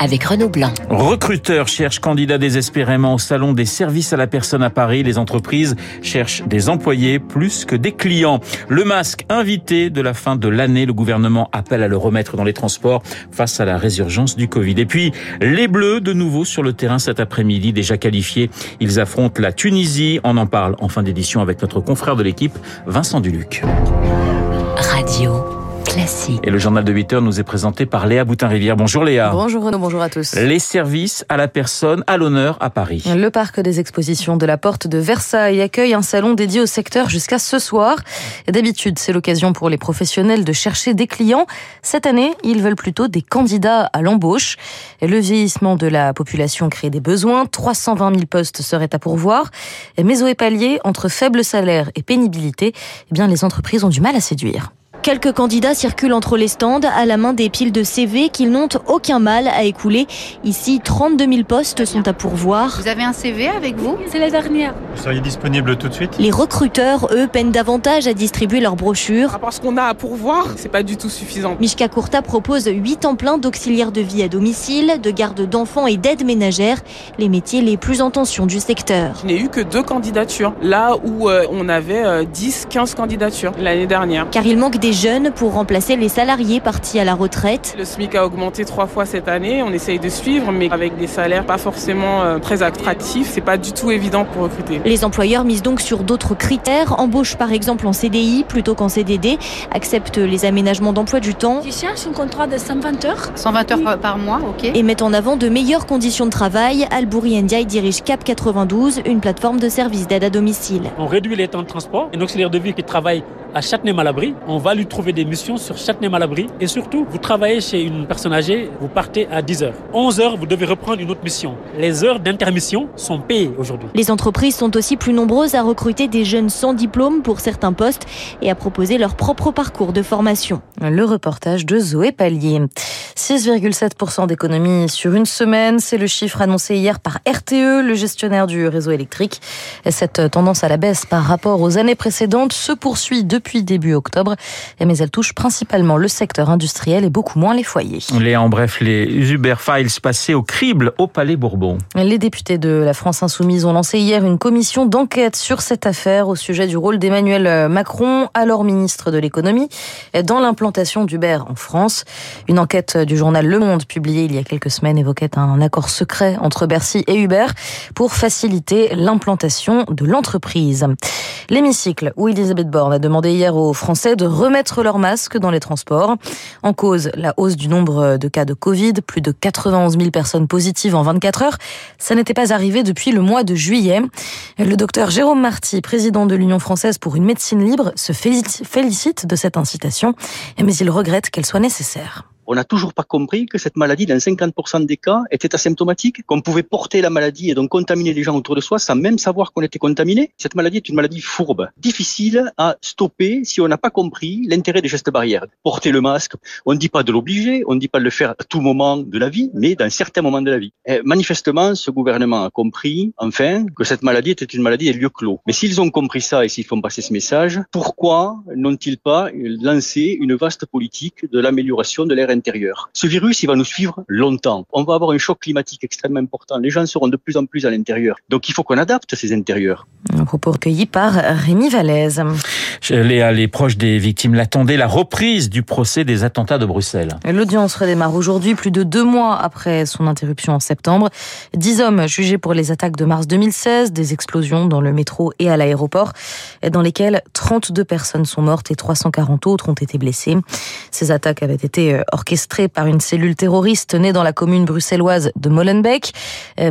avec Renaud Blanc. Recruteurs cherchent candidats désespérément au salon des services à la personne à Paris. Les entreprises cherchent des employés plus que des clients. Le masque invité de la fin de l'année, le gouvernement appelle à le remettre dans les transports face à la résurgence du Covid. Et puis, les Bleus de nouveau sur le terrain cet après-midi, déjà qualifiés. Ils affrontent la Tunisie. On en parle en fin d'édition avec notre confrère de l'équipe, Vincent Duluc. Radio Classique. Et le journal de 8 heures nous est présenté par Léa Boutin-Rivière. Bonjour Léa. Bonjour Renaud, bonjour à tous. Les services à la personne à l'honneur à Paris. Le parc des expositions de la Porte de Versailles accueille un salon dédié au secteur jusqu'à ce soir. D'habitude, c'est l'occasion pour les professionnels de chercher des clients. Cette année, ils veulent plutôt des candidats à l'embauche. Le vieillissement de la population crée des besoins. 320 000 postes seraient à pourvoir. Mais au épalier, entre faible salaire et pénibilité, eh bien, les entreprises ont du mal à séduire. Quelques candidats circulent entre les stands à la main des piles de CV qu'ils n'ont aucun mal à écouler. Ici, 32 000 postes sont à pourvoir. Vous avez un CV avec vous? C'est la dernière. Vous seriez disponible tout de suite? Les recruteurs, eux, peinent davantage à distribuer leurs brochures. Parce qu'on a à pourvoir, c'est pas du tout suffisant. Mishka Kurta propose 8 temps plein d'auxiliaires de vie à domicile, de garde d'enfants et d'aide ménagère, les métiers les plus en tension du secteur. Je n'ai eu que deux candidatures, là où euh, on avait euh, 10, 15 candidatures l'année dernière. Car il manque des jeunes pour remplacer les salariés partis à la retraite. Le SMIC a augmenté trois fois cette année, on essaye de suivre, mais avec des salaires pas forcément euh, très attractifs, c'est pas du tout évident pour recruter. Les employeurs misent donc sur d'autres critères, embauche par exemple en CDI plutôt qu'en CDD, acceptent les aménagements d'emploi du temps Tu cherches un contrat de 120 heures 120 heures par- par mois, ok. et mettent en avant de meilleures conditions de travail. Albouri Ndiaye dirige Cap 92, une plateforme de services d'aide à domicile. On réduit les temps de transport. Un auxiliaire de vie qui travaille à Châtenay-Malabry, on va lui trouver des missions sur Châtenay-Malabry. Et surtout, vous travaillez chez une personne âgée, vous partez à 10 heures. 11 heures, vous devez reprendre une autre mission. Les heures d'intermission sont payées aujourd'hui. Les entreprises sont aussi plus nombreuses à recruter des jeunes sans diplôme pour certains postes et à proposer leur propre parcours de formation. Le reportage de Zoé Pallier. 6,7% d'économie sur une semaine, c'est le chiffre annoncé hier par RTE, le gestionnaire du réseau électrique. Et cette tendance à la baisse par rapport aux années précédentes se poursuit depuis début octobre, mais elle touche principalement le secteur industriel et beaucoup moins les foyers. Léa, en bref, les Uber Files passés au crible au Palais Bourbon. Les députés de la France Insoumise ont lancé hier une commission d'enquête sur cette affaire au sujet du rôle d'Emmanuel Macron, alors ministre de l'économie, dans l'implantation d'Uber en France. Une enquête du journal Le Monde publiée il y a quelques semaines évoquait un accord secret entre Bercy et Uber pour faciliter l'implantation de l'entreprise. L'hémicycle où Elisabeth Borne a demandé hier aux Français de remettre leur masque dans les transports. En cause, la hausse du nombre de cas de Covid, plus de 91 000 personnes positives en 24 heures. Ça n'était pas arrivé depuis le mois de juillet. Le docteur Jérôme Marty, président de l'Union française pour une médecine libre, se félici- félicite de cette incitation, mais il regrette qu'elle soit nécessaire. On n'a toujours pas compris que cette maladie, dans 50% des cas, était asymptomatique, qu'on pouvait porter la maladie et donc contaminer les gens autour de soi sans même savoir qu'on était contaminé. Cette maladie est une maladie fourbe, difficile à stopper si on n'a pas compris l'intérêt des gestes barrières. Porter le masque, on ne dit pas de l'obliger, on ne dit pas de le faire à tout moment de la vie, mais dans certains moments de la vie. Et manifestement, ce gouvernement a compris, enfin, que cette maladie était une maladie des lieux clos. Mais s'ils ont compris ça et s'ils font passer ce message, pourquoi n'ont-ils pas lancé une vaste politique de l'amélioration de l'air Ce virus, il va nous suivre longtemps. On va avoir un choc climatique extrêmement important. Les gens seront de plus en plus à l'intérieur. Donc il faut qu'on adapte ces intérieurs. Un propos par Rémi Vallès. Léa, les proches des victimes l'attendaient, la reprise du procès des attentats de Bruxelles. L'audience redémarre aujourd'hui, plus de deux mois après son interruption en septembre. Dix hommes jugés pour les attaques de mars 2016, des explosions dans le métro et à l'aéroport, dans lesquelles 32 personnes sont mortes et 340 autres ont été blessées. Ces attaques avaient été orchestrées par une cellule terroriste née dans la commune bruxelloise de Molenbeek,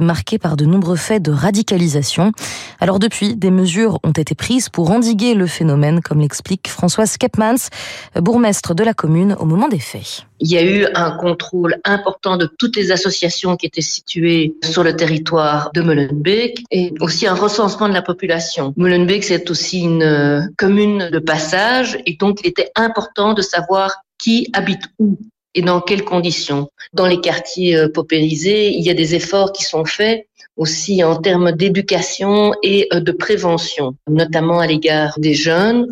marquée par de nombreux faits de radicalisation. Alors depuis, des mesures ont été prises pour endiguer le phénomène, comme l'explique Françoise Kepmans, bourgmestre de la commune au moment des faits. Il y a eu un contrôle important de toutes les associations qui étaient situées sur le territoire de Molenbeek et aussi un recensement de la population. Molenbeek, c'est aussi une commune de passage et donc il était important de savoir qui habite où. Et et dans quelles conditions. Dans les quartiers euh, paupérisés, il y a des efforts qui sont faits aussi en termes d'éducation et euh, de prévention, notamment à l'égard des jeunes,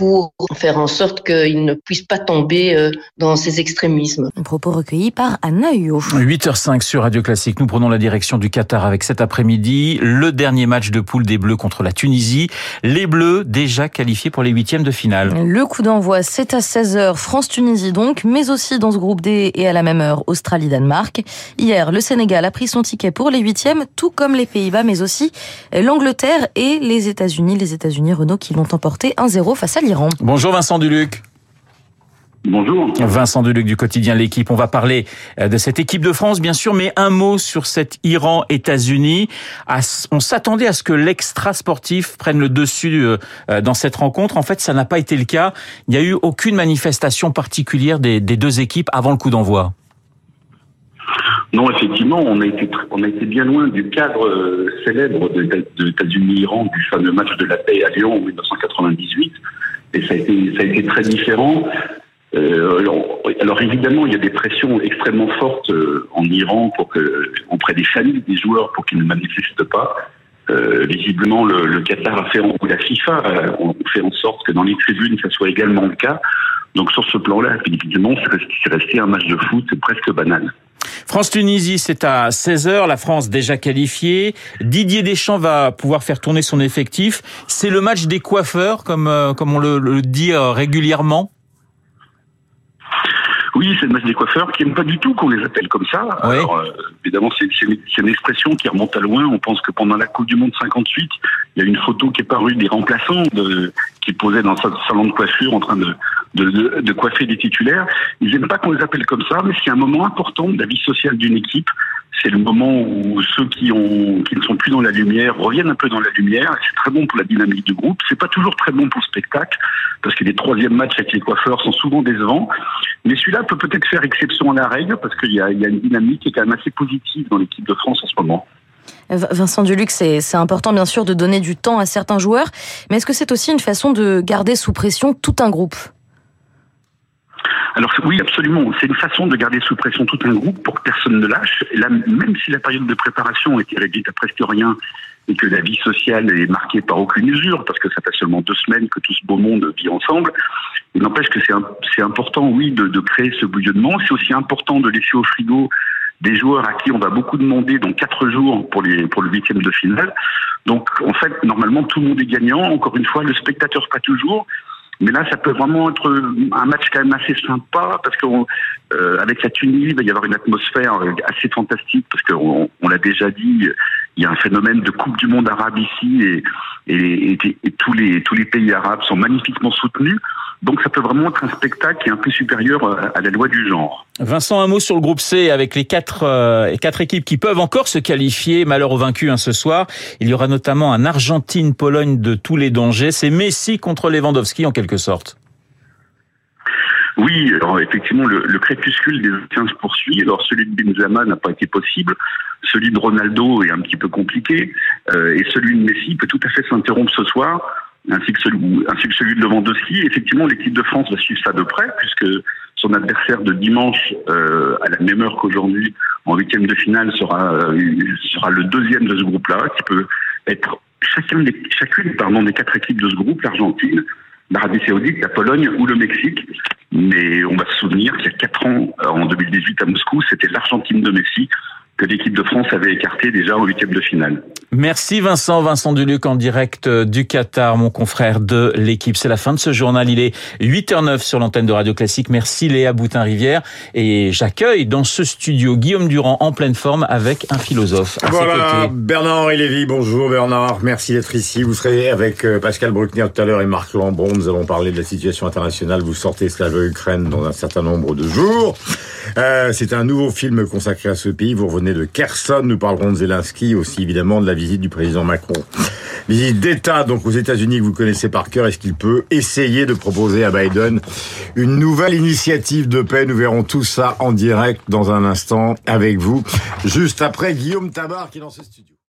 pour faire en sorte qu'ils ne puissent pas tomber euh, dans ces extrémismes. Un propos recueilli par Anna Huot. 8h05 sur Radio Classique. Nous prenons la direction du Qatar avec cet après-midi le dernier match de poule des Bleus contre la Tunisie. Les Bleus déjà qualifiés pour les huitièmes de finale. Le coup d'envoi, c'est à 16h, France-Tunisie donc, mais aussi dans ce groupe D et à la même heure, Australie-Danemark. Hier, le Sénégal a pris son ticket pour les huitièmes, tout comme les Pays-Bas, mais aussi l'Angleterre et les États-Unis. Les États-Unis, Renault, qui l'ont emporté 1-0 face à l'Iran. Bonjour Vincent Duluc. Bonjour. Vincent Duluc du quotidien L'équipe. On va parler euh, de cette équipe de France, bien sûr, mais un mot sur cet Iran-États-Unis. On s'attendait à ce que l'extra sportif prenne le dessus euh, euh, dans cette rencontre. En fait, ça n'a pas été le cas. Il n'y a eu aucune manifestation particulière des deux équipes avant le coup d'envoi. Non, effectivement, on a été on a été bien loin du cadre célèbre de, de États-Unis-Iran du fameux match de la paix à Lyon en 1998 et ça a été, ça a été très différent. Euh, alors, évidemment, il y a des pressions extrêmement fortes euh, en Iran pour que, auprès des familles des joueurs pour qu'ils ne manifestent pas. Euh, visiblement, le, le, Qatar a fait, ou la FIFA on fait en sorte que dans les tribunes, ça soit également le cas. Donc sur ce plan-là, évidemment, c'est resté un match de foot presque banal. France-Tunisie, c'est à 16h, la France déjà qualifiée. Didier Deschamps va pouvoir faire tourner son effectif. C'est le match des coiffeurs, comme, euh, comme on le, dit euh, régulièrement oui, c'est le match des coiffeurs qui n'aiment pas du tout qu'on les appelle comme ça. Alors, euh, évidemment, c'est une, expression qui remonte à loin. On pense que pendant la Coupe du Monde 58, il y a une photo qui est parue des remplaçants de, qui posaient dans un salon de coiffure en train de, de, de coiffer des titulaires. Ils n'aiment pas qu'on les appelle comme ça, mais c'est un moment important de la vie sociale d'une équipe c'est le moment où ceux qui ont qui ne sont plus dans la lumière reviennent un peu dans la lumière. C'est très bon pour la dynamique du groupe. C'est pas toujours très bon pour le spectacle parce que les troisièmes matchs avec les coiffeurs sont souvent décevants. Mais celui-là peut peut-être faire exception à la règle parce qu'il y y a une dynamique qui est quand même assez positive dans l'équipe de France en ce moment. Vincent Duluc, c'est important bien sûr de donner du temps à certains joueurs, mais est-ce que c'est aussi une façon de garder sous pression tout un groupe? Alors oui, absolument. C'est une façon de garder sous pression tout un groupe pour que personne ne lâche. Là, même si la période de préparation était réduite à presque rien et que la vie sociale est marquée par aucune usure, parce que ça fait seulement deux semaines que tout ce beau monde vit ensemble, il n'empêche que c'est important, oui, de, créer ce bouillonnement. C'est aussi important de laisser au frigo des joueurs à qui on va beaucoup demander dans quatre jours pour pour le huitième de finale. Donc en fait, normalement tout le monde est gagnant. Encore une fois, le spectateur pas toujours. Mais là, ça peut vraiment être un match quand même assez sympa parce qu'avec euh, la Tunisie, il va y avoir une atmosphère assez fantastique parce qu'on on, l'a déjà dit, il y a un phénomène de Coupe du Monde arabe ici et, et, et, tous les tous les pays arabes sont magnifiquement soutenus. Donc ça peut vraiment être un spectacle qui est un peu supérieur à la loi du genre. Vincent, un mot sur le groupe C avec les quatre, euh, quatre équipes qui peuvent encore se qualifier, malheur aux vaincus hein, ce soir. Il y aura notamment un Argentine-Pologne de tous les dangers. C'est Messi contre Lewandowski en quelque sorte. Oui, alors effectivement, le, le crépuscule des anciens se poursuit. Alors celui de Benzema n'a pas été possible, celui de Ronaldo est un petit peu compliqué, euh, et celui de Messi peut tout à fait s'interrompre ce soir ainsi que celui, ainsi que celui de Lewandowski. Effectivement, l'équipe de France va suivre ça de près, puisque son adversaire de dimanche, euh, à la même heure qu'aujourd'hui, en huitième de finale, sera, euh, sera le deuxième de ce groupe-là, qui peut être chacun des, chacune pardon, des quatre équipes de ce groupe, l'Argentine, l'Arabie Saoudite, la Pologne ou le Mexique. Mais on va se souvenir qu'il y a quatre ans, en 2018 à Moscou, c'était l'Argentine de Messi que l'équipe de France avait écarté déjà au huitième de finale. Merci Vincent, Vincent Duluc en direct du Qatar, mon confrère de l'équipe. C'est la fin de ce journal. Il est 8h09 sur l'antenne de Radio Classique. Merci Léa Boutin-Rivière. Et j'accueille dans ce studio Guillaume Durand en pleine forme avec un philosophe. voilà, Bernard-Henri Lévy. Bonjour Bernard. Merci d'être ici. Vous serez avec euh, Pascal Bruckner tout à l'heure et Marc Lambron. Nous allons parler de la situation internationale. Vous sortez Slave-Ukraine dans un certain nombre de jours. Euh, c'est un nouveau film consacré à ce pays. Vous revenez de Kherson. Nous parlerons de Zelensky, aussi évidemment de la visite du président Macron. Visite d'État donc aux États-Unis que vous connaissez par cœur. Est-ce qu'il peut essayer de proposer à Biden une nouvelle initiative de paix? Nous verrons tout ça en direct dans un instant avec vous, juste après Guillaume Tabar qui est dans ce studio.